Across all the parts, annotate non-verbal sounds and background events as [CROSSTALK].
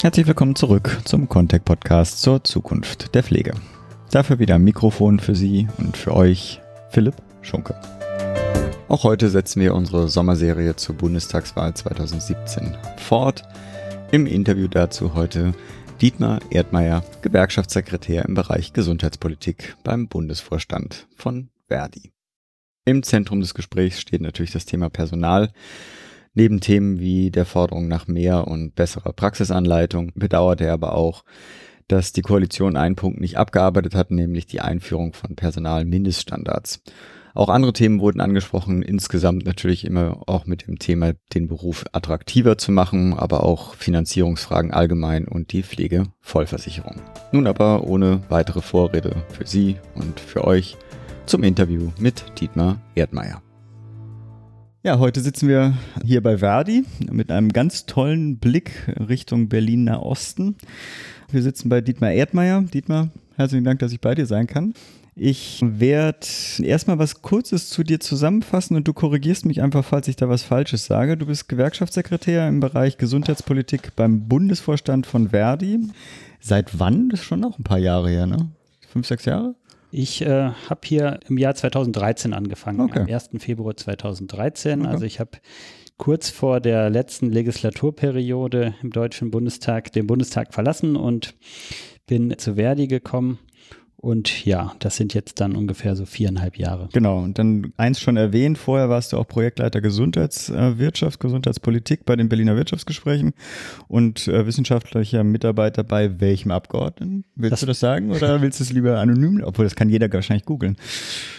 Herzlich willkommen zurück zum Contact Podcast zur Zukunft der Pflege. Dafür wieder ein Mikrofon für Sie und für euch, Philipp Schunke. Auch heute setzen wir unsere Sommerserie zur Bundestagswahl 2017 fort. Im Interview dazu heute Dietmar Erdmeier, Gewerkschaftssekretär im Bereich Gesundheitspolitik beim Bundesvorstand von Verdi. Im Zentrum des Gesprächs steht natürlich das Thema Personal. Neben Themen wie der Forderung nach mehr und besserer Praxisanleitung bedauerte er aber auch, dass die Koalition einen Punkt nicht abgearbeitet hat, nämlich die Einführung von Personalmindeststandards. Auch andere Themen wurden angesprochen, insgesamt natürlich immer auch mit dem Thema, den Beruf attraktiver zu machen, aber auch Finanzierungsfragen allgemein und die Pflegevollversicherung. Nun aber ohne weitere Vorrede für Sie und für euch zum Interview mit Dietmar Erdmeier. Ja, heute sitzen wir hier bei Verdi mit einem ganz tollen Blick Richtung Berliner Osten. Wir sitzen bei Dietmar Erdmeier. Dietmar, herzlichen Dank, dass ich bei dir sein kann. Ich werde erstmal was Kurzes zu dir zusammenfassen und du korrigierst mich einfach, falls ich da was Falsches sage. Du bist Gewerkschaftssekretär im Bereich Gesundheitspolitik beim Bundesvorstand von Verdi. Seit wann? Das ist schon noch ein paar Jahre her, ne? Fünf, sechs Jahre? Ich äh, habe hier im Jahr 2013 angefangen, okay. am 1. Februar 2013. Okay. Also ich habe kurz vor der letzten Legislaturperiode im Deutschen Bundestag den Bundestag verlassen und bin zu Verdi gekommen und ja, das sind jetzt dann ungefähr so viereinhalb Jahre. Genau, und dann eins schon erwähnt, vorher warst du auch Projektleiter Gesundheitswirtschaft, Gesundheitspolitik bei den Berliner Wirtschaftsgesprächen und äh, wissenschaftlicher Mitarbeiter bei welchem Abgeordneten? Willst das, du das sagen oder willst du es lieber anonym? Obwohl, das kann jeder wahrscheinlich googeln.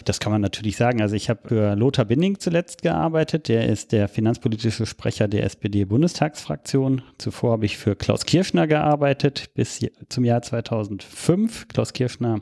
Das kann man natürlich sagen. Also ich habe für Lothar Binding zuletzt gearbeitet. Der ist der finanzpolitische Sprecher der SPD-Bundestagsfraktion. Zuvor habe ich für Klaus Kirschner gearbeitet bis zum Jahr 2005. Klaus Kirschner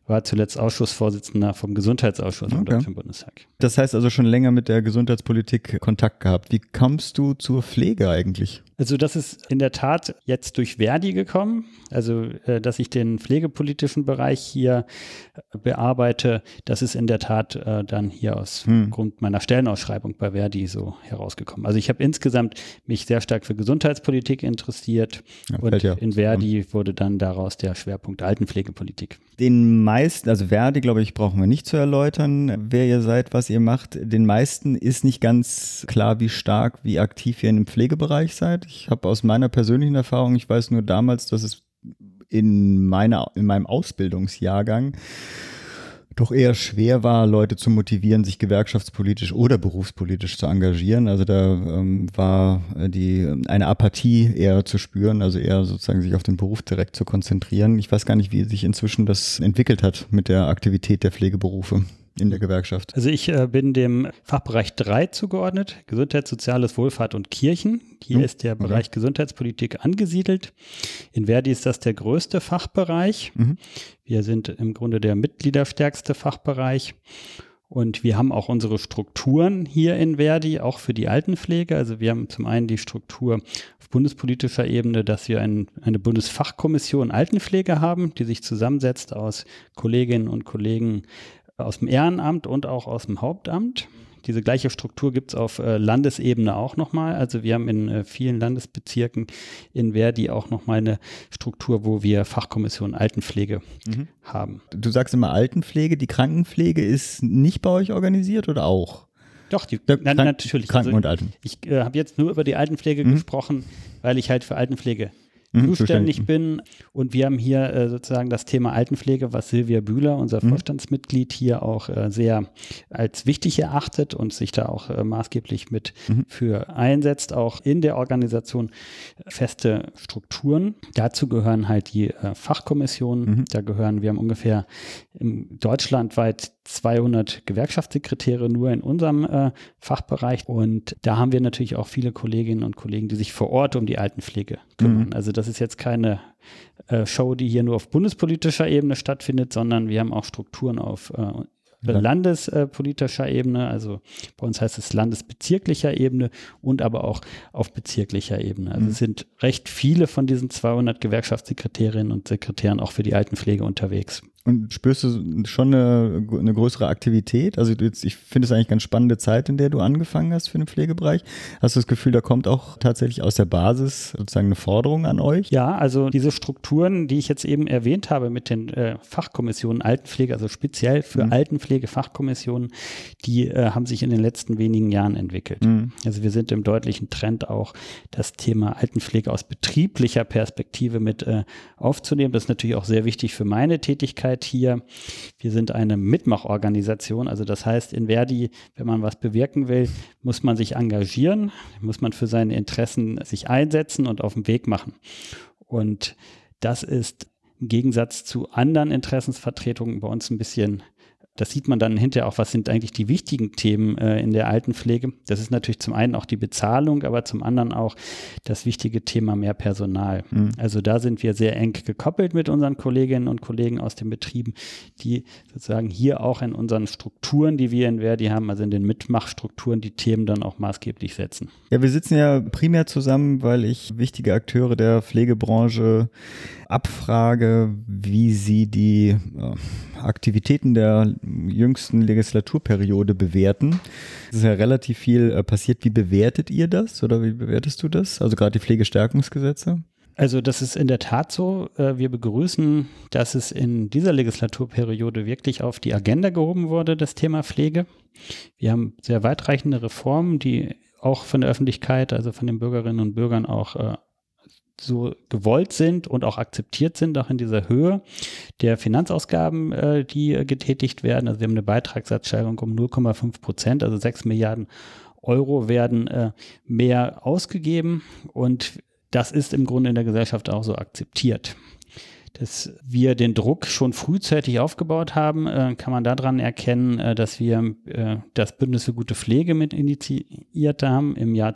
war zuletzt Ausschussvorsitzender vom Gesundheitsausschuss im Deutschen Bundestag. Das heißt also schon länger mit der Gesundheitspolitik Kontakt gehabt. Wie kommst du zur Pflege eigentlich? Also das ist in der Tat jetzt durch Verdi gekommen. Also äh, dass ich den pflegepolitischen Bereich hier bearbeite, das ist in der Tat äh, dann hier aus hm. Grund meiner Stellenausschreibung bei Verdi so herausgekommen. Also ich habe insgesamt mich sehr stark für Gesundheitspolitik interessiert ja, und ja. in Verdi wurde dann daraus der Schwerpunkt Altenpflegepolitik. Den meisten, also Verdi, glaube ich, brauchen wir nicht zu erläutern, wer ihr seid, was ihr macht. Den meisten ist nicht ganz klar, wie stark, wie aktiv ihr dem Pflegebereich seid. Ich habe aus meiner persönlichen Erfahrung, ich weiß nur damals, dass es in meiner, in meinem Ausbildungsjahrgang doch eher schwer war, Leute zu motivieren, sich gewerkschaftspolitisch oder berufspolitisch zu engagieren. Also da ähm, war die eine Apathie eher zu spüren, also eher sozusagen sich auf den Beruf direkt zu konzentrieren. Ich weiß gar nicht, wie sich inzwischen das entwickelt hat mit der Aktivität der Pflegeberufe in der Gewerkschaft? Also ich äh, bin dem Fachbereich 3 zugeordnet, Gesundheit, Soziales, Wohlfahrt und Kirchen. Hier hm. ist der okay. Bereich Gesundheitspolitik angesiedelt. In Verdi ist das der größte Fachbereich. Mhm. Wir sind im Grunde der mitgliederstärkste Fachbereich. Und wir haben auch unsere Strukturen hier in Verdi, auch für die Altenpflege. Also wir haben zum einen die Struktur auf bundespolitischer Ebene, dass wir ein, eine Bundesfachkommission Altenpflege haben, die sich zusammensetzt aus Kolleginnen und Kollegen aus dem Ehrenamt und auch aus dem Hauptamt. Diese gleiche Struktur gibt es auf äh, Landesebene auch nochmal. Also wir haben in äh, vielen Landesbezirken in Verdi auch nochmal eine Struktur, wo wir Fachkommission Altenpflege mhm. haben. Du sagst immer Altenpflege, die Krankenpflege ist nicht bei euch organisiert oder auch? Doch, die, na, Krank natürlich. Kranken also, und Alten. Ich äh, habe jetzt nur über die Altenpflege mhm. gesprochen, weil ich halt für Altenpflege mhm, zuständig bin. Und wir haben hier äh, sozusagen das Thema Altenpflege, was Silvia Bühler, unser mhm. Vorstandsmitglied, hier auch äh, sehr als wichtig erachtet und sich da auch äh, maßgeblich mit mhm. für einsetzt, auch in der Organisation feste Strukturen. Dazu gehören halt die äh, Fachkommissionen. Mhm. Da gehören, wir haben ungefähr deutschlandweit 200 Gewerkschaftssekretäre nur in unserem äh, Fachbereich. Und da haben wir natürlich auch viele Kolleginnen und Kollegen, die sich vor Ort um die Altenpflege kümmern. Mhm. Also das ist jetzt keine äh, Show, die hier nur auf bundespolitischer Ebene stattfindet, sondern wir haben auch Strukturen auf äh, landespolitischer Ebene, also bei uns heißt es landesbezirklicher Ebene und aber auch auf bezirklicher Ebene. Also mhm. es sind recht viele von diesen 200 Gewerkschaftssekretärinnen und Sekretären auch für die Altenpflege unterwegs. Und spürst du schon eine, eine größere Aktivität? Also jetzt, ich finde es eigentlich ganz spannende Zeit, in der du angefangen hast für den Pflegebereich. Hast du das Gefühl, da kommt auch tatsächlich aus der Basis sozusagen eine Forderung an euch? Ja, also diese Strukturen, die ich jetzt eben erwähnt habe mit den äh, Fachkommissionen Altenpflege, also speziell für mhm. Altenpflege-Fachkommissionen, die äh, haben sich in den letzten wenigen Jahren entwickelt. Mhm. Also wir sind im deutlichen Trend auch das Thema Altenpflege aus betrieblicher Perspektive mit äh, aufzunehmen. Das ist natürlich auch sehr wichtig für meine Tätigkeit Möglichkeit hier. Wir sind eine Mitmachorganisation, also das heißt in Verdi, wenn man was bewirken will, muss man sich engagieren, muss man für seine Interessen sich einsetzen und auf den Weg machen. Und das ist im Gegensatz zu anderen Interessensvertretungen bei uns ein bisschen das sieht man dann hinterher auch, was sind eigentlich die wichtigen Themen äh, in der Altenpflege. Das ist natürlich zum einen auch die Bezahlung, aber zum anderen auch das wichtige Thema mehr Personal. Mhm. Also da sind wir sehr eng gekoppelt mit unseren Kolleginnen und Kollegen aus den Betrieben, die sozusagen hier auch in unseren Strukturen, die wir in Verdi haben, also in den Mitmachstrukturen, die Themen dann auch maßgeblich setzen. Ja, wir sitzen ja primär zusammen, weil ich wichtige Akteure der Pflegebranche abfrage, wie sie die Aktivitäten der jüngsten Legislaturperiode bewerten. Es ist ja relativ viel äh, passiert. Wie bewertet ihr das oder wie bewertest du das? Also gerade die Pflegestärkungsgesetze? Also das ist in der Tat so. Äh, wir begrüßen, dass es in dieser Legislaturperiode wirklich auf die Agenda gehoben wurde, das Thema Pflege. Wir haben sehr weitreichende Reformen, die auch von der Öffentlichkeit, also von den Bürgerinnen und Bürgern auch äh, so gewollt sind und auch akzeptiert sind, auch in dieser Höhe der Finanzausgaben, äh, die äh, getätigt werden. Also wir haben eine Beitragssatzsteigerung um 0,5 Prozent, also 6 Milliarden Euro werden äh, mehr ausgegeben und das ist im Grunde in der Gesellschaft auch so akzeptiert. Dass wir den Druck schon frühzeitig aufgebaut haben, äh, kann man daran erkennen, äh, dass wir äh, das Bündnis für gute Pflege mit initiiert haben im Jahr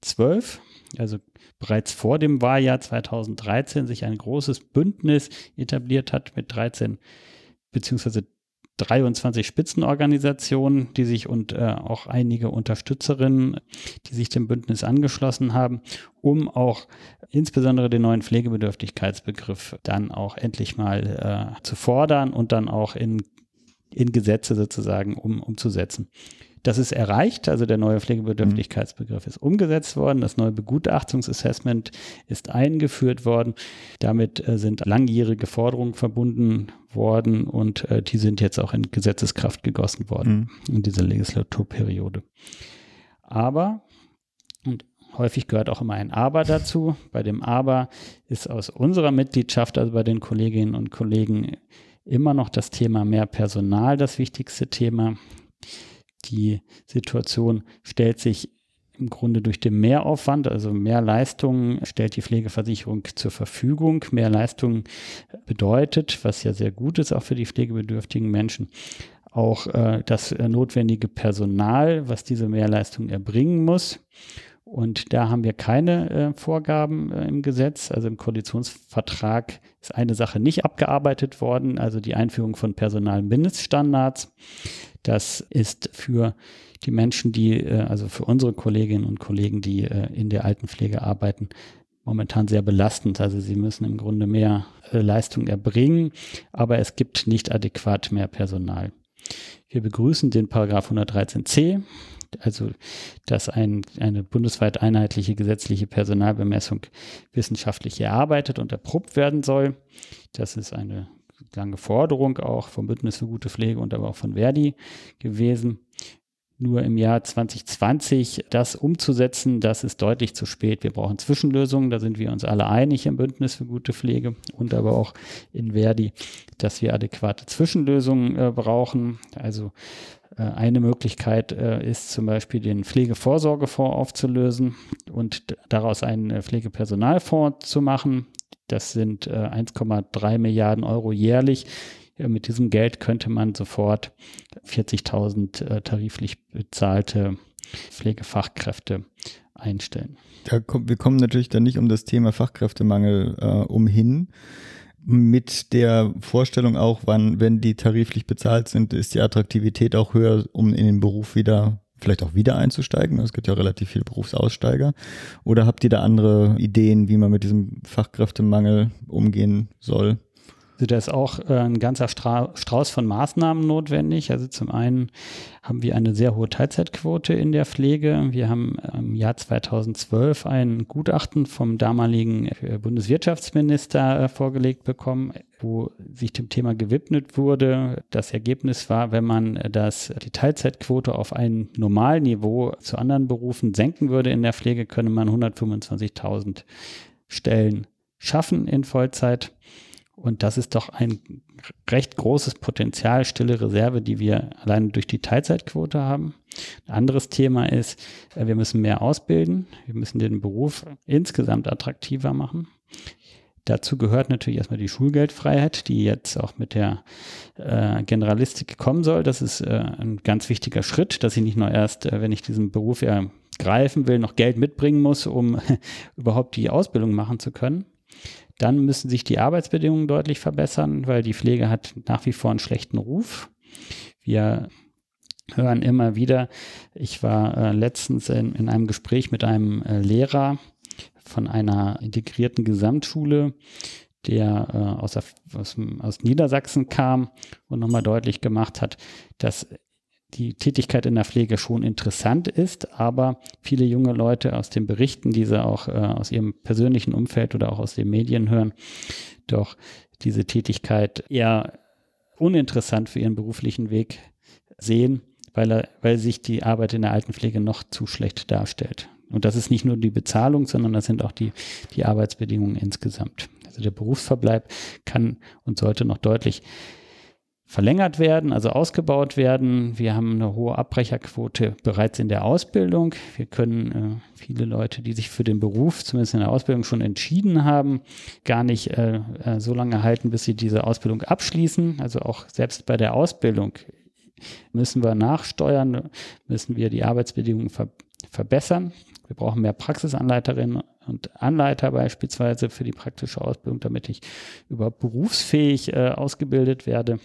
2012. Also bereits vor dem Wahljahr 2013 sich ein großes Bündnis etabliert hat mit 13 beziehungsweise 23 Spitzenorganisationen, die sich und äh, auch einige Unterstützerinnen, die sich dem Bündnis angeschlossen haben, um auch insbesondere den neuen Pflegebedürftigkeitsbegriff dann auch endlich mal äh, zu fordern und dann auch in, in Gesetze sozusagen um, umzusetzen. Das ist erreicht, also der neue Pflegebedürftigkeitsbegriff ist umgesetzt worden, das neue Begutachtungsassessment ist eingeführt worden. Damit äh, sind langjährige Forderungen verbunden worden und äh, die sind jetzt auch in Gesetzeskraft gegossen worden mhm. in dieser Legislaturperiode. Aber, und häufig gehört auch immer ein Aber dazu, bei dem Aber ist aus unserer Mitgliedschaft, also bei den Kolleginnen und Kollegen, immer noch das Thema mehr Personal das wichtigste Thema. Die Situation stellt sich im Grunde durch den Mehraufwand, also mehr Leistungen stellt die Pflegeversicherung zur Verfügung. Mehr Leistungen bedeutet, was ja sehr gut ist auch für die pflegebedürftigen Menschen, auch äh, das notwendige Personal, was diese Mehrleistung erbringen muss. Und da haben wir keine äh, Vorgaben äh, im Gesetz. Also im Koalitionsvertrag ist eine Sache nicht abgearbeitet worden, also die Einführung von Personalmindeststandards. Das ist für die Menschen, die, äh, also für unsere Kolleginnen und Kollegen, die äh, in der Altenpflege arbeiten, momentan sehr belastend. Also sie müssen im Grunde mehr äh, Leistung erbringen, aber es gibt nicht adäquat mehr Personal. Wir begrüßen den Paragraph 113c, also dass ein, eine bundesweit einheitliche gesetzliche Personalbemessung wissenschaftlich erarbeitet und erprobt werden soll. Das ist eine lange Forderung auch vom Bündnis für gute Pflege und aber auch von Verdi gewesen. Nur im Jahr 2020 das umzusetzen, das ist deutlich zu spät. Wir brauchen Zwischenlösungen, da sind wir uns alle einig im Bündnis für gute Pflege und aber auch in Verdi, dass wir adäquate Zwischenlösungen äh, brauchen. Also eine Möglichkeit äh, ist zum Beispiel den Pflegevorsorgefonds aufzulösen und daraus einen äh, Pflegepersonalfonds zu machen. Das sind 1,3 Milliarden Euro jährlich. Mit diesem Geld könnte man sofort 40.000 tariflich bezahlte Pflegefachkräfte einstellen. Da kommt, wir kommen natürlich dann nicht um das Thema Fachkräftemangel äh, umhin mit der Vorstellung auch, wann, wenn die tariflich bezahlt sind, ist die Attraktivität auch höher, um in den Beruf wieder, vielleicht auch wieder einzusteigen. Es gibt ja relativ viele Berufsaussteiger. Oder habt ihr da andere Ideen, wie man mit diesem Fachkräftemangel umgehen soll? Also da ist auch äh, ein ganzer Stra Strauß von Maßnahmen notwendig. Also zum einen haben wir eine sehr hohe Teilzeitquote in der Pflege. Wir haben im Jahr 2012 ein Gutachten vom damaligen äh, Bundeswirtschaftsminister äh, vorgelegt bekommen, wo sich dem Thema gewidmet wurde. Das Ergebnis war, wenn man das, die Teilzeitquote auf ein Normalniveau zu anderen Berufen senken würde in der Pflege, könne man 125.000 Stellen schaffen in Vollzeit. Und das ist doch ein recht großes Potenzial, stille Reserve, die wir alleine durch die Teilzeitquote haben. Ein anderes Thema ist, äh, wir müssen mehr ausbilden. Wir müssen den Beruf insgesamt attraktiver machen. Dazu gehört natürlich erstmal die Schulgeldfreiheit, die jetzt auch mit der äh, Generalistik kommen soll. Das ist äh, ein ganz wichtiger Schritt, dass ich nicht nur erst, äh, wenn ich diesen Beruf ergreifen will, noch Geld mitbringen muss, um [LAUGHS] überhaupt die Ausbildung machen zu können. Dann müssen sich die Arbeitsbedingungen deutlich verbessern, weil die Pflege hat nach wie vor einen schlechten Ruf. Wir hören immer wieder, ich war äh, letztens in, in, einem Gespräch mit einem äh, Lehrer von einer integrierten Gesamtschule, der äh, aus, aus, aus Niedersachsen kam und nochmal deutlich gemacht hat, dass die Tätigkeit in der Pflege schon interessant ist, aber viele junge Leute aus den Berichten, die sie auch äh, aus ihrem persönlichen Umfeld oder auch aus den Medien hören, doch diese Tätigkeit eher uninteressant für ihren beruflichen Weg sehen, weil, er, weil sich die Arbeit in der Altenpflege noch zu schlecht darstellt. Und das ist nicht nur die Bezahlung, sondern das sind auch die, die Arbeitsbedingungen insgesamt. Also der Berufsverbleib kann und sollte noch deutlich verlängert werden, also ausgebaut werden. Wir haben eine hohe Abbrecherquote bereits in der Ausbildung. Wir können äh, viele Leute, die sich für den Beruf, zumindest in der Ausbildung schon entschieden haben, gar nicht äh, äh, so lange halten, bis sie diese Ausbildung abschließen. Also auch selbst bei der Ausbildung müssen wir nachsteuern, müssen wir die Arbeitsbedingungen ver verbessern. Wir brauchen mehr Praxisanleiterinnen und Anleiter beispielsweise für die praktische Ausbildung, damit ich überhaupt berufsfähig äh, ausgebildet werde.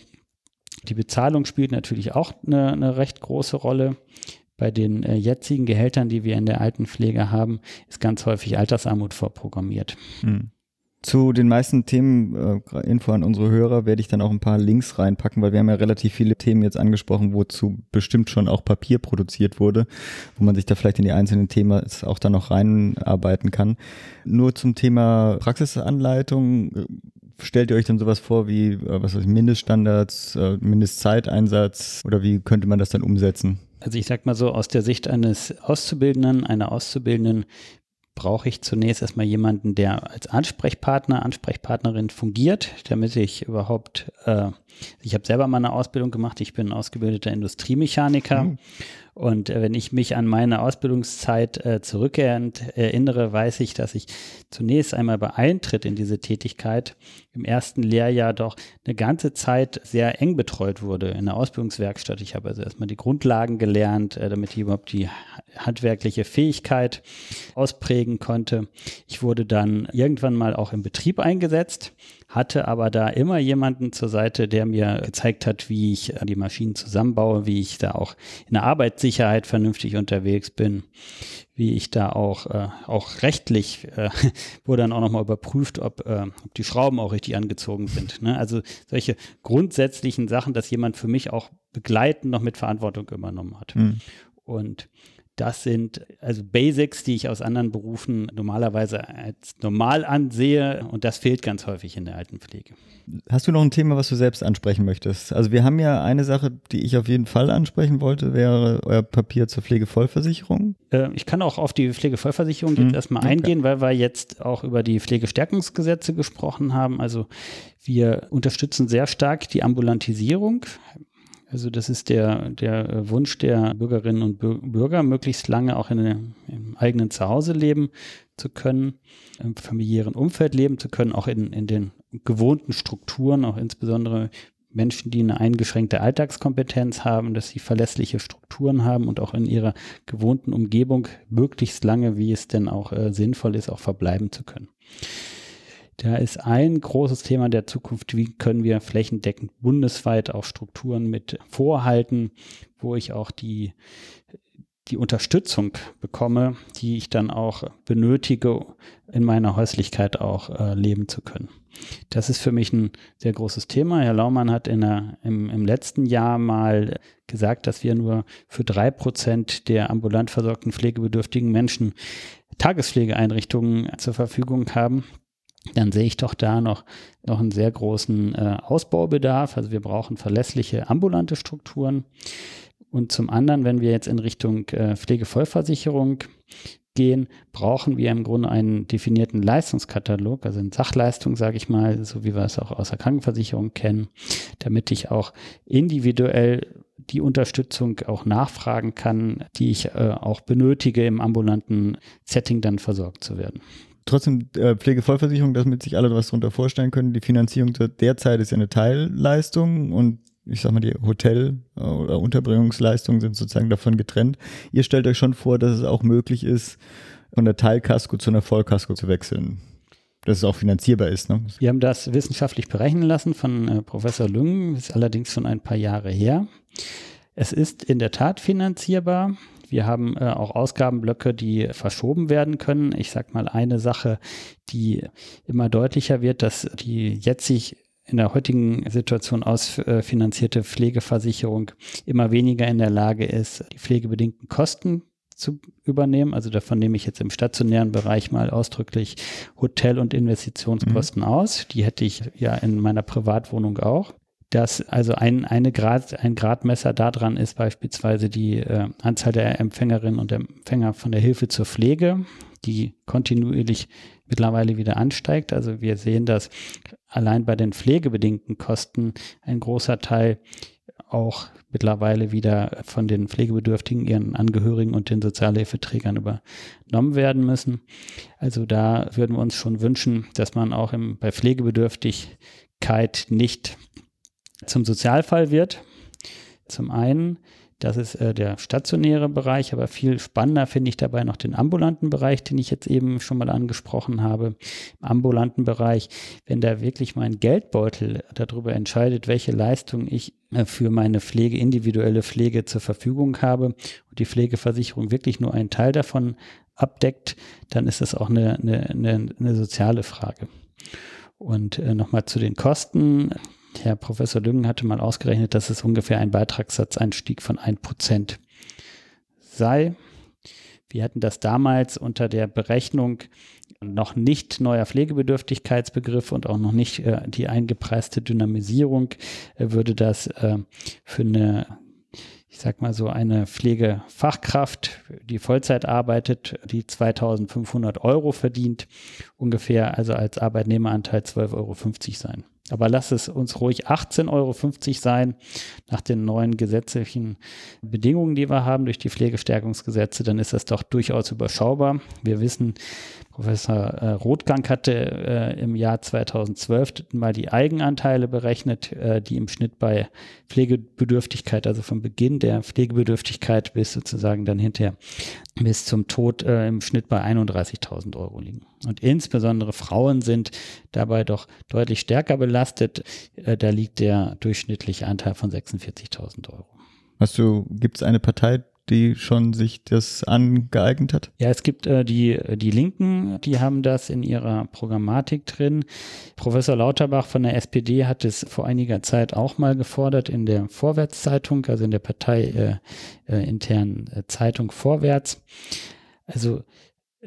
Die Bezahlung spielt natürlich auch eine, eine recht große Rolle. Bei den äh, jetzigen Gehältern, die wir in der Altenpflege haben, ist ganz häufig Altersarmut vorprogrammiert. Hm. Zu den meisten Themen, äh, Info an unsere Hörer, werde ich dann auch ein paar Links reinpacken, weil wir haben ja relativ viele Themen jetzt angesprochen, wozu bestimmt schon auch Papier produziert wurde, wo man sich da vielleicht in die einzelnen Themen auch dann noch reinarbeiten kann. Nur zum Thema Praxisanleitung stellt ihr euch dann sowas vor wie, äh, was weiß ich, Mindeststandards, äh, Mindestzeiteinsatz oder wie könnte man das dann umsetzen? Also ich sag mal so, aus der Sicht eines Auszubildenden, einer Auszubildenden brauche ich zunächst erstmal jemanden, der als Ansprechpartner, Ansprechpartnerin fungiert, damit ich überhaupt, äh, ich habe selber mal eine Ausbildung gemacht, ich bin ausgebildeter Industriemechaniker. Mhm. Und äh, wenn ich mich an meine Ausbildungszeit äh, zurückerinnere, weiß ich, dass ich zunächst einmal bei Eintritt in diese Tätigkeit im ersten Lehrjahr doch eine ganze Zeit sehr eng betreut wurde in der Ausbildungswerkstatt. Ich habe also erstmal die Grundlagen gelernt, äh, damit ich überhaupt die handwerkliche Fähigkeit ausprägen konnte. Ich wurde dann irgendwann mal auch im Betrieb eingesetzt hatte aber da immer jemanden zur Seite, der mir gezeigt hat, wie ich die Maschinen zusammenbaue, wie ich da auch in der Arbeitssicherheit vernünftig unterwegs bin, wie ich da auch, äh, auch rechtlich äh, [LAUGHS] wurde dann auch nochmal überprüft, ob, äh, ob die Schrauben auch richtig angezogen sind. Ne? Also solche grundsätzlichen Sachen, dass jemand für mich auch begleitend noch mit Verantwortung übernommen hat. Mhm. Und das sind also Basics, die ich aus anderen Berufen normalerweise als normal ansehe und das fehlt ganz häufig in der Altenpflege. Hast du noch ein Thema, was du selbst ansprechen möchtest? Also wir haben ja eine Sache, die ich auf jeden Fall ansprechen wollte, wäre euer Papier zur Pflegevollversicherung. Äh, ich kann auch auf die Pflegevollversicherung jetzt mhm. erstmal okay. eingehen, weil wir jetzt auch über die Pflegestärkungsgesetze gesprochen haben. Also wir unterstützen sehr stark die Ambulantisierung. Also das ist der, der Wunsch der Bürgerinnen und Bürger, möglichst lange auch in, im eigenen Zuhause leben zu können, im familiären Umfeld leben zu können, auch in, in den gewohnten Strukturen, auch insbesondere Menschen, die eine eingeschränkte Alltagskompetenz haben, dass sie verlässliche Strukturen haben und auch in ihrer gewohnten Umgebung möglichst lange, wie es denn auch äh, sinnvoll ist, auch verbleiben zu können. Da ist ein großes Thema der Zukunft, wie können wir flächendeckend bundesweit auch Strukturen mit vorhalten, wo ich auch die, die Unterstützung bekomme, die ich dann auch benötige, in meiner Häuslichkeit auch äh, leben zu können. Das ist für mich ein sehr großes Thema. Herr Laumann hat in der, im, im letzten Jahr mal gesagt, dass wir nur für drei Prozent der ambulant versorgten pflegebedürftigen Menschen Tagespflegeeinrichtungen zur Verfügung haben dann sehe ich doch da noch, noch einen sehr großen äh, Ausbaubedarf. Also wir brauchen verlässliche ambulante Strukturen. Und zum anderen, wenn wir jetzt in Richtung äh, Pflegevollversicherung gehen, brauchen wir im Grunde einen definierten Leistungskatalog, also eine Sachleistung, sage ich mal, so wie wir es auch aus der Krankenversicherung kennen, damit ich auch individuell die Unterstützung auch nachfragen kann, die ich äh, auch benötige, im ambulanten Setting dann versorgt zu werden trotzdem äh, Pflegevollversicherung, damit sich alle was darunter vorstellen können. Die Finanzierung derzeit ist ja eine Teilleistung und ich sag mal, die Hotel- oder Unterbringungsleistungen sind sozusagen davon getrennt. Ihr stellt euch schon vor, dass es auch möglich ist, von der Teilkasko zu einer Vollkasko zu wechseln. Dass es auch finanzierbar ist. Ne? Wir haben das wissenschaftlich berechnen lassen von äh, Professor Lüngen, ist allerdings schon ein paar Jahre her. Es ist in der Tat finanzierbar. Wir haben äh, auch Ausgabenblöcke, die verschoben werden können. Ich sage mal eine Sache, die immer deutlicher wird, dass die jetzt sich in der heutigen Situation ausfinanzierte Pflegeversicherung immer weniger in der Lage ist, die pflegebedingten Kosten zu übernehmen. Also davon nehme ich jetzt im stationären Bereich mal ausdrücklich Hotel- und Investitionskosten mhm. aus. Die hätte ich ja in meiner Privatwohnung auch dass also ein, eine Grad, ein Gradmesser daran ist beispielsweise die äh, Anzahl der Empfängerinnen und Empfänger von der Hilfe zur Pflege, die kontinuierlich mittlerweile wieder ansteigt. Also wir sehen, dass allein bei den pflegebedingten Kosten ein großer Teil auch mittlerweile wieder von den Pflegebedürftigen, ihren Angehörigen und den Sozialhilfeträgern übernommen werden müssen. Also da würden wir uns schon wünschen, dass man auch im, bei Pflegebedürftigkeit nicht zum Sozialfall wird. Zum einen, das ist äh, der stationäre Bereich, aber viel spannender finde ich dabei noch den ambulanten Bereich, den ich jetzt eben schon mal angesprochen habe. Im ambulanten Bereich, wenn da wirklich mein Geldbeutel darüber entscheidet, welche Leistung ich äh, für meine Pflege, individuelle Pflege zur Verfügung habe und die Pflegeversicherung wirklich nur einen Teil davon abdeckt, dann ist das auch eine, eine, eine, eine soziale Frage. Und äh, nochmal zu den Kosten. Herr Professor Lüngen hatte mal ausgerechnet, dass es ungefähr ein Beitragssatzeinstieg von 1% sei. Wir hatten das damals unter der Berechnung noch nicht neuer Pflegebedürftigkeitsbegriff und auch noch nicht äh, die eingepreiste Dynamisierung, äh, würde das äh, für eine ich sag mal so eine Pflegefachkraft, die Vollzeit arbeitet, die 2500 Euro verdient, ungefähr also als Arbeitnehmeranteil 12,50 Euro sein. Aber lass es uns ruhig 18,50 Euro sein nach den neuen gesetzlichen Bedingungen, die wir haben durch die Pflegestärkungsgesetze, dann ist das doch durchaus überschaubar. Wir wissen, Professor äh, Rothgang hatte äh, im Jahr 2012 mal die Eigenanteile berechnet, äh, die im Schnitt bei Pflegebedürftigkeit, also vom Beginn der Pflegebedürftigkeit bis sozusagen dann hinterher bis zum Tod äh, im Schnitt bei 31.000 Euro liegen. Und insbesondere Frauen sind dabei doch deutlich stärker belastet. Äh, da liegt der durchschnittliche Anteil von 46.000 Euro. Hast du, gibt es eine Partei, die schon sich das angeeignet hat? Ja, es gibt äh, die, die Linken, die haben das in ihrer Programmatik drin. Professor Lauterbach von der SPD hat es vor einiger Zeit auch mal gefordert in der Vorwärtszeitung, also in der parteiinternen äh, äh, äh, Zeitung Vorwärts. Also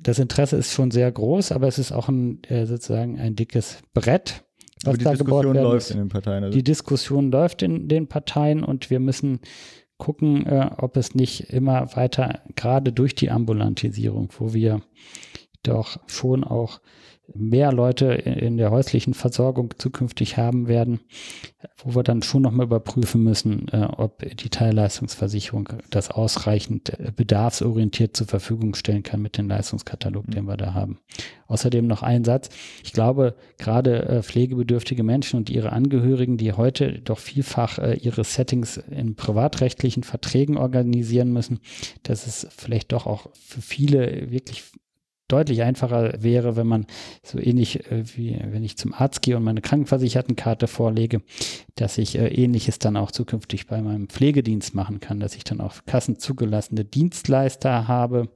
das Interesse ist schon sehr groß, aber es ist auch ein, äh, sozusagen ein dickes Brett. Was aber die da Diskussion läuft in den Parteien. Also. Die Diskussion läuft in den Parteien und wir müssen gucken, äh, ob es nicht immer weiter, gerade durch die Ambulantisierung, wo wir doch schon auch mehr Leute in der häuslichen Versorgung zukünftig haben werden, wo wir dann schon nochmal überprüfen müssen, äh, ob die Teilleistungsversicherung das ausreichend äh, bedarfsorientiert zur Verfügung stellen kann mit dem Leistungskatalog, mhm. den wir da haben. Außerdem noch ein Satz. Ich glaube, gerade äh, pflegebedürftige Menschen und ihre Angehörigen, die heute doch vielfach ihre Settings in privatrechtlichen Verträgen organisieren müssen, dass es vielleicht doch auch für viele wirklich deutlich einfacher wäre, wenn man so ähnlich äh, wie wenn ich zum Arzt gehe und meine Krankenversichertenkarte vorlege, dass ich äh, ähnliches dann auch zukünftig bei meinem Pflegedienst machen kann, dass ich dann auch kassenzugelassene Dienstleister habe,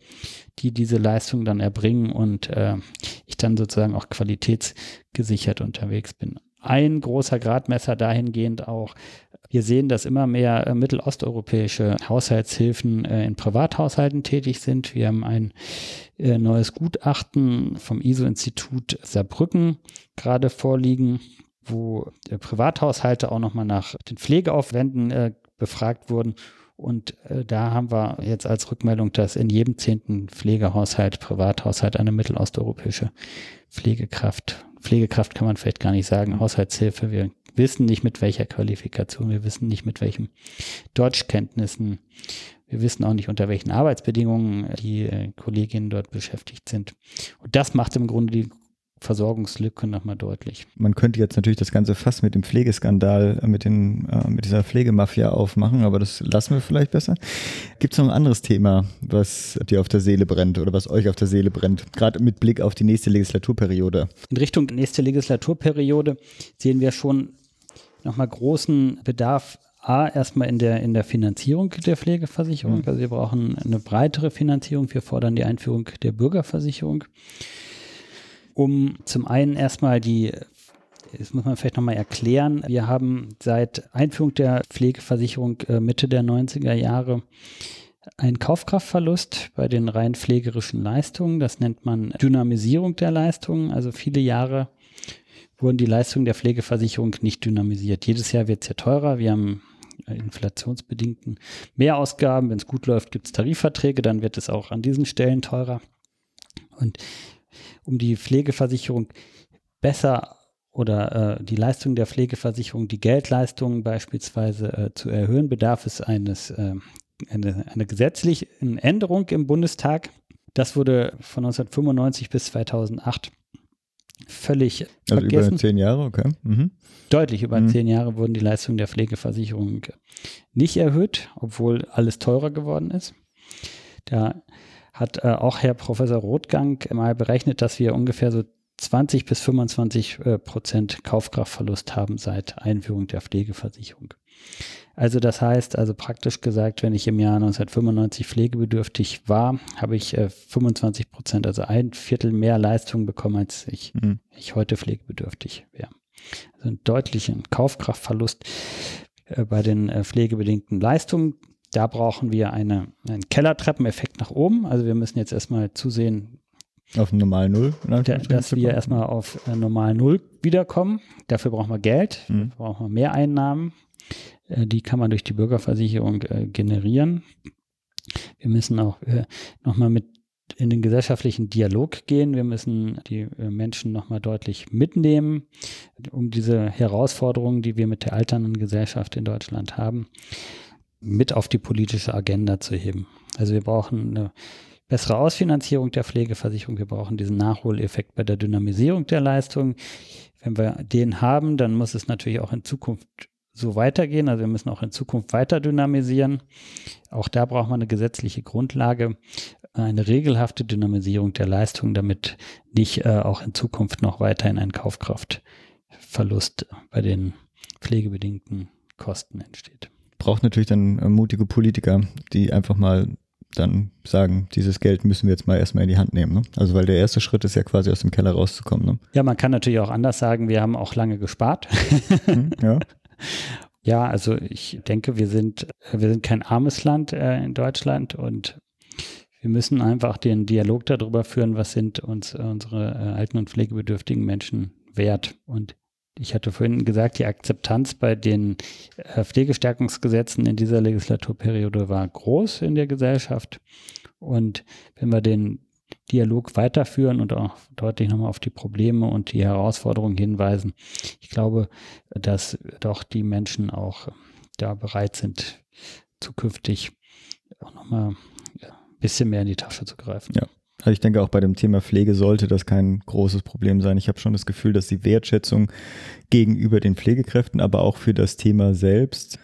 die diese Leistung dann erbringen und äh, ich dann sozusagen auch qualitätsgesichert unterwegs bin. Ein großer Gradmesser dahingehend auch, wir sehen, dass immer mehr äh, mittelosteuropäische Haushaltshilfen äh, in Privathaushalten tätig sind. Wir haben ein äh, neues Gutachten vom ISO-Institut Saarbrücken gerade vorliegen, wo äh, Privathaushalte auch nochmal nach den Pflegeaufwänden äh, befragt wurden. Und äh, da haben wir jetzt als Rückmeldung, dass in jedem zehnten Pflegehaushalt, Privathaushalt eine mittelosteuropäische Pflegekraft, Pflegekraft kann man vielleicht gar nicht sagen, Haushaltshilfe. Wir wissen nicht mit welcher Qualifikation, wir wissen nicht mit welchen Deutschkenntnissen, wir wissen auch nicht unter welchen Arbeitsbedingungen die äh, Kolleginnen dort beschäftigt sind. Und das macht im Grunde die Versorgungslücke nochmal deutlich. Man könnte jetzt natürlich das ganze Fass mit dem Pflegeskandal, äh, mit, den, äh, mit dieser Pflegemafia aufmachen, aber das lassen wir vielleicht besser. Gibt es noch ein anderes Thema, was dir auf der Seele brennt oder was euch auf der Seele brennt, gerade mit Blick auf die nächste Legislaturperiode? In Richtung nächste Legislaturperiode sehen wir schon nochmal großen Bedarf A, erstmal in der, in der Finanzierung der Pflegeversicherung. Mhm. Also wir brauchen eine breitere Finanzierung. Wir fordern die Einführung der Bürgerversicherung um zum einen erstmal die das muss man vielleicht nochmal erklären. Wir haben seit Einführung der Pflegeversicherung äh, Mitte der 90er Jahre einen Kaufkraftverlust bei den rein pflegerischen Leistungen. Das nennt man Dynamisierung der Leistungen. Also viele Jahre wurden die Leistungen der Pflegeversicherung nicht dynamisiert. Jedes Jahr wird es ja teurer. Wir haben inflationsbedingten Mehrausgaben. Wenn es gut läuft, gibt es Tarifverträge, dann wird es auch an diesen Stellen teurer. Und um die Pflegeversicherung besser oder äh, die Leistung der Pflegeversicherung, die Geldleistungen beispielsweise äh, zu erhöhen, bedarf es eines äh, eine, eine gesetzliche Änderung im Bundestag. Das wurde von 1995 bis 2008 völlig also vergessen. über zehn Jahre, okay. Mhm. Deutlich über mhm. zehn Jahre wurden die Leistungen der Pflegeversicherung nicht erhöht, obwohl alles teurer geworden ist. Da hat äh, auch Herr Professor Rothgang mal berechnet, dass wir ungefähr so 20 bis 25 äh, Prozent Kaufkraftverlust haben seit Einführung der Pflegeversicherung. Also das heißt, also praktisch gesagt, wenn ich im Jahr 1995 pflegebedürftig war, habe ich äh, 25 Prozent, also ein Viertel mehr Leistung bekommen, als ich, mhm. ich heute pflegebedürftig wäre. Also einen deutlichen Kaufkraftverlust äh, bei den äh, pflegebedingten Leistungen. Da brauchen wir eine, einen Kellertreppeneffekt nach oben. Also wir müssen jetzt erstmal zusehen, auf normal Null. dass wir erstmal auf äh, normal Null wiederkommen. Dafür brauchen wir Geld, mhm. brauchen wir mehr Einnahmen. Äh, die kann man durch die Bürgerversicherung äh, generieren. Wir müssen auch äh, nochmal mit in den gesellschaftlichen Dialog gehen. Wir müssen die Menschen nochmal deutlich mitnehmen, um diese Herausforderungen, die wir mit der alternden Gesellschaft in Deutschland haben, mit auf die politische Agenda zu heben. Also wir brauchen eine bessere Ausfinanzierung der Pflegeversicherung, wir brauchen diesen Nachholeffekt bei der Dynamisierung der Leistung. Wenn wir den haben, dann muss es natürlich auch in Zukunft so weitergehen. Also wir müssen auch in Zukunft weiter dynamisieren. Auch da braucht man eine gesetzliche Grundlage, eine regelhafte Dynamisierung der Leistung, damit nicht äh, auch in Zukunft noch weiterhin ein Kaufkraftverlust bei den pflegebedingten Kosten entsteht braucht natürlich dann äh, mutige Politiker, die einfach mal dann sagen, dieses Geld müssen wir jetzt mal erstmal in die Hand nehmen. Ne? Also weil der erste Schritt ist ja quasi aus dem Keller rauszukommen. Ne? Ja, man kann natürlich auch anders sagen, wir haben auch lange gespart. Hm, ja. [LAUGHS] ja, also ich denke, wir sind, wir sind kein armes Land äh, in Deutschland und wir müssen einfach den Dialog darüber führen, was sind uns äh, unsere äh, alten und pflegebedürftigen Menschen wert. Und ich hatte vorhin gesagt, die Akzeptanz bei den äh, Pflegestärkungsgesetzen in dieser Legislaturperiode war groß in der Gesellschaft. Und wenn wir den Dialog weiterführen und auch deutlich nochmal auf die Probleme und die Herausforderungen hinweisen, ich glaube, dass doch die Menschen auch da bereit sind, zukünftig auch nochmal ein bisschen mehr in die Tasche zu greifen. Ja. Also ich denke auch bei dem Thema Pflege sollte das kein großes Problem sein. Ich habe schon das Gefühl, dass die Wertschätzung gegenüber den Pflegekräften, aber auch für das Thema selbst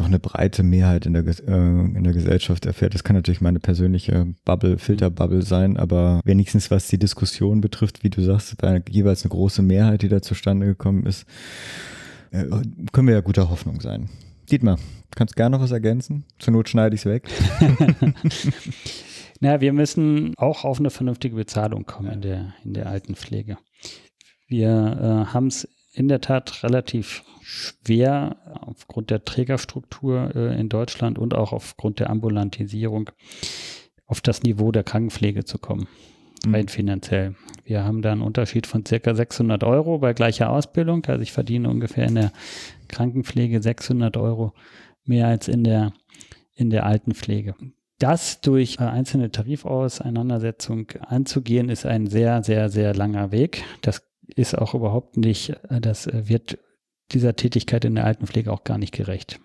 doch eine breite Mehrheit in der, äh, in der Gesellschaft erfährt. Das kann natürlich meine persönliche Bubble, Filterbubble sein, aber wenigstens was die Diskussion betrifft, wie du sagst, da jeweils eine große Mehrheit, die da zustande gekommen ist, äh, können wir ja guter Hoffnung sein. Dietmar, kannst gerne noch was ergänzen? Zur Not schneide ich es weg. [LAUGHS] Na, wir müssen auch auf eine vernünftige Bezahlung kommen in der, in der Altenpflege. Wir äh, haben es in der Tat relativ schwer aufgrund der Trägerstruktur äh, in Deutschland und auch aufgrund der Ambulantisierung auf das Niveau der Krankenpflege zu kommen, mhm. rein finanziell. Wir haben da einen Unterschied von circa 600 Euro bei gleicher Ausbildung. Also ich verdiene ungefähr in der Krankenpflege 600 Euro mehr als in der, in der Altenpflege. Das durch äh, einzelne Tarifauseinandersetzung anzugehen, ist ein sehr, sehr, sehr langer Weg. Das ist auch überhaupt nicht, äh, das äh, wird dieser Tätigkeit in der Altenpflege auch gar nicht gerecht.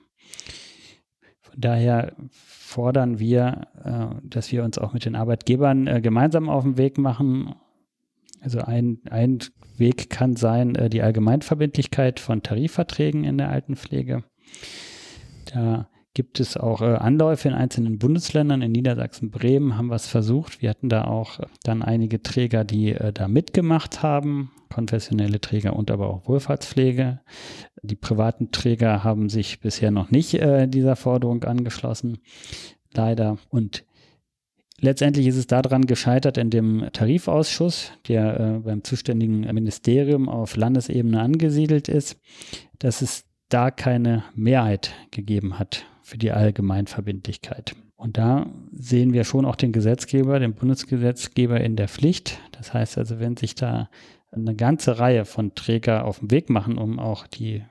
Von daher fordern wir, äh, dass wir uns auch mit den Arbeitgebern gemeinsam auf den Weg machen. Also ein, ein Weg kann sein, die Allgemeinverbindlichkeit von Tarifverträgen in der Altenpflege. Da gibt es auch äh, Anläufe in einzelnen Bundesländern. In Niedersachsen, Bremen haben wir es versucht. Wir hatten da auch dann einige Träger, die äh, da mitgemacht haben, konfessionelle Träger und aber auch Wohlfahrtspflege. Die privaten Träger haben sich bisher noch nicht äh, dieser Forderung angeschlossen, leider. Und Letztendlich ist es daran gescheitert in dem Tarifausschuss, der äh, beim zuständigen Ministerium auf Landesebene angesiedelt ist, dass es da keine Mehrheit gegeben hat für die Allgemeinverbindlichkeit. Und da sehen wir schon auch den Gesetzgeber, den Bundesgesetzgeber in der Pflicht. Das heißt also, wenn sich da eine ganze Reihe von Träger auf den Weg machen, um auch die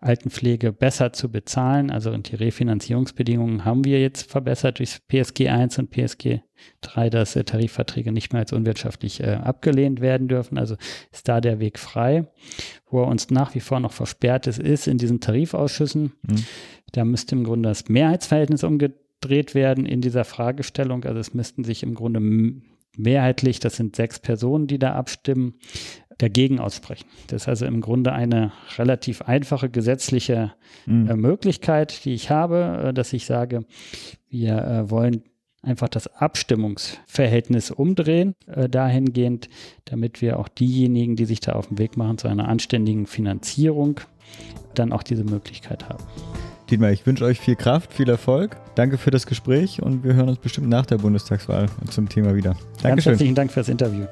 Altenpflege besser zu bezahlen. Also die Refinanzierungsbedingungen haben wir jetzt verbessert durch PSG 1 und PSG 3, dass äh, Tarifverträge nicht mehr als unwirtschaftlich äh, abgelehnt werden dürfen. Also ist da der Weg frei. Wo er uns nach wie vor noch versperrt ist, ist in diesen Tarifausschüssen. Mhm. Da müsste im Grunde das Mehrheitsverhältnis umgedreht werden in dieser Fragestellung. Also es müssten sich im Grunde mehrheitlich, das sind sechs Personen, die da abstimmen, dagegen aussprechen. Das ist also im Grunde eine relativ einfache gesetzliche mhm. äh, Möglichkeit, die ich habe, äh, dass ich sage, wir äh, wollen einfach das Abstimmungsverhältnis umdrehen, äh, dahingehend, damit wir auch diejenigen, die sich da auf den Weg machen zu einer anständigen Finanzierung, dann auch diese Möglichkeit haben. Dietmar, ich wünsche euch viel Kraft, viel Erfolg. Danke für das Gespräch und wir hören uns bestimmt nach der Bundestagswahl zum Thema wieder. Dankeschön. Ganz herzlichen Dank fürs Interview.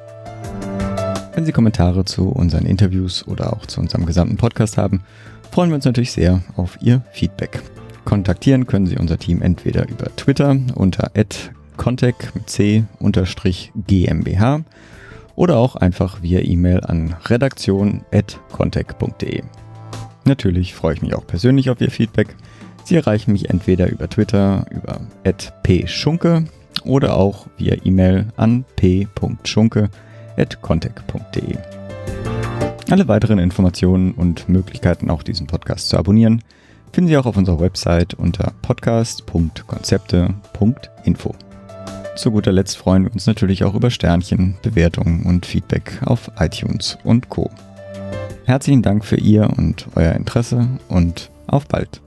Wenn Sie Kommentare zu unseren Interviews oder auch zu unserem gesamten Podcast haben, freuen wir uns natürlich sehr auf Ihr Feedback. Kontaktieren können Sie unser Team entweder über Twitter unter contact mit c GmbH oder auch einfach via E-Mail an redaktion.contact.de. Natürlich freue ich mich auch persönlich auf Ihr Feedback. Sie erreichen mich entweder über Twitter über @pschunke oder auch via E-Mail an p.schunke@ contact.de. Alle weiteren Informationen und Möglichkeiten, auch diesen Podcast zu abonnieren, finden Sie auch auf unserer Website unter podcast.konzepte.info. Zu guter Letzt freuen wir uns natürlich auch über Sternchen, Bewertungen und Feedback auf iTunes und Co. Herzlichen Dank für Ihr und euer Interesse und auf bald.